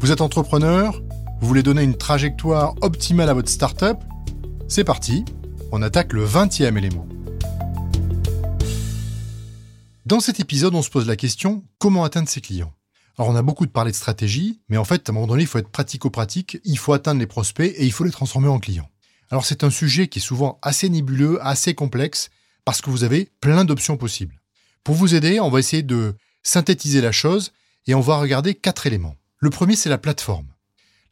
Vous êtes entrepreneur Vous voulez donner une trajectoire optimale à votre startup C'est parti, on attaque le 20e élément. Dans cet épisode, on se pose la question comment atteindre ses clients? Alors, on a beaucoup parlé de stratégie, mais en fait, à un moment donné, il faut être pratico-pratique, il faut atteindre les prospects et il faut les transformer en clients. Alors, c'est un sujet qui est souvent assez nébuleux, assez complexe, parce que vous avez plein d'options possibles. Pour vous aider, on va essayer de synthétiser la chose et on va regarder quatre éléments. Le premier, c'est la plateforme.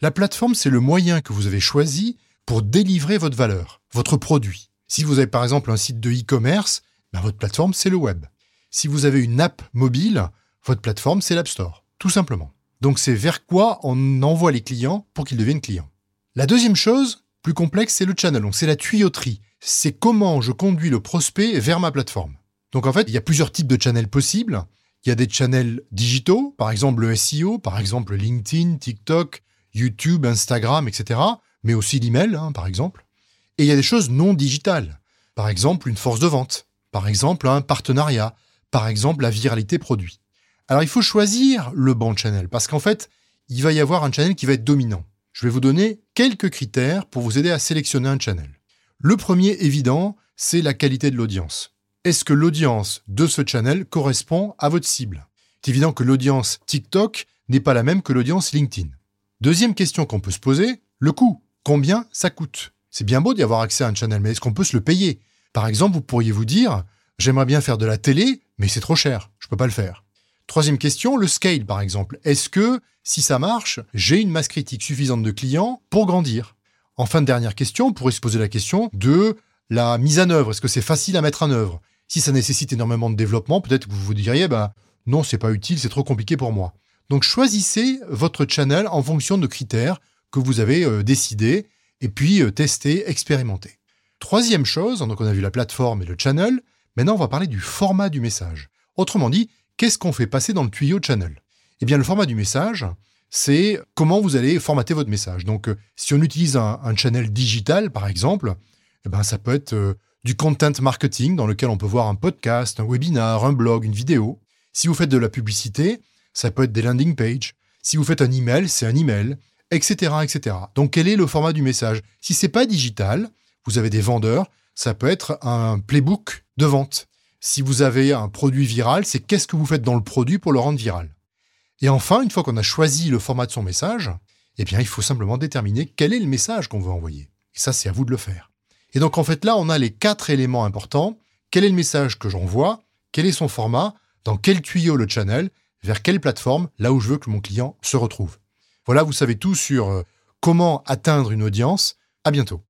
La plateforme, c'est le moyen que vous avez choisi pour délivrer votre valeur, votre produit. Si vous avez par exemple un site de e-commerce, ben, votre plateforme, c'est le web. Si vous avez une app mobile, votre plateforme, c'est l'App Store, tout simplement. Donc c'est vers quoi on envoie les clients pour qu'ils deviennent clients. La deuxième chose, plus complexe, c'est le channel, donc c'est la tuyauterie. C'est comment je conduis le prospect vers ma plateforme. Donc en fait, il y a plusieurs types de channels possibles. Il y a des channels digitaux, par exemple le SEO, par exemple LinkedIn, TikTok, YouTube, Instagram, etc. Mais aussi l'email, hein, par exemple. Et il y a des choses non digitales. Par exemple, une force de vente. Par exemple, un partenariat. Par exemple, la viralité produit. Alors, il faut choisir le bon channel parce qu'en fait, il va y avoir un channel qui va être dominant. Je vais vous donner quelques critères pour vous aider à sélectionner un channel. Le premier évident, c'est la qualité de l'audience est-ce que l'audience de ce channel correspond à votre cible? C'est évident que l'audience TikTok n'est pas la même que l'audience LinkedIn. Deuxième question qu'on peut se poser, le coût. Combien ça coûte? C'est bien beau d'y avoir accès à un channel, mais est-ce qu'on peut se le payer? Par exemple, vous pourriez vous dire, j'aimerais bien faire de la télé, mais c'est trop cher, je ne peux pas le faire. Troisième question, le scale par exemple. Est-ce que, si ça marche, j'ai une masse critique suffisante de clients pour grandir? Enfin, dernière question, on pourrait se poser la question de la mise en œuvre. Est-ce que c'est facile à mettre en œuvre? Si ça nécessite énormément de développement, peut-être que vous vous diriez, bah, non, c'est pas utile, c'est trop compliqué pour moi. Donc choisissez votre channel en fonction de critères que vous avez euh, décidés et puis euh, testez, expérimentez. Troisième chose, donc on a vu la plateforme et le channel, maintenant on va parler du format du message. Autrement dit, qu'est-ce qu'on fait passer dans le tuyau channel? Eh bien le format du message, c'est comment vous allez formater votre message. Donc euh, si on utilise un, channel digital par exemple, eh ben, ça peut être du content marketing dans lequel on peut voir un podcast, un webinar, un blog, une vidéo. Si vous faites de la publicité, ça peut être des landing pages. Si vous faites un email, c'est un email, etc., etc. Donc quel est le format du message? Si c'est pas digital, vous avez des vendeurs, ça peut être un playbook de vente. Si vous avez un produit viral, c'est qu'est-ce que vous faites dans le produit pour le rendre viral. Et enfin, une fois qu'on a choisi le format de son message, eh bien, il faut simplement déterminer quel est le message qu'on veut envoyer. Et ça, c'est à vous de le faire. Et donc en fait là, on a les quatre éléments importants. Quel est le message que j'envoie? Quel est son format? Dans quel tuyau le channel? Vers quelle plateforme? Là où je veux que mon client se retrouve. Voilà, vous savez tout sur euh, comment atteindre une audience. À bientôt.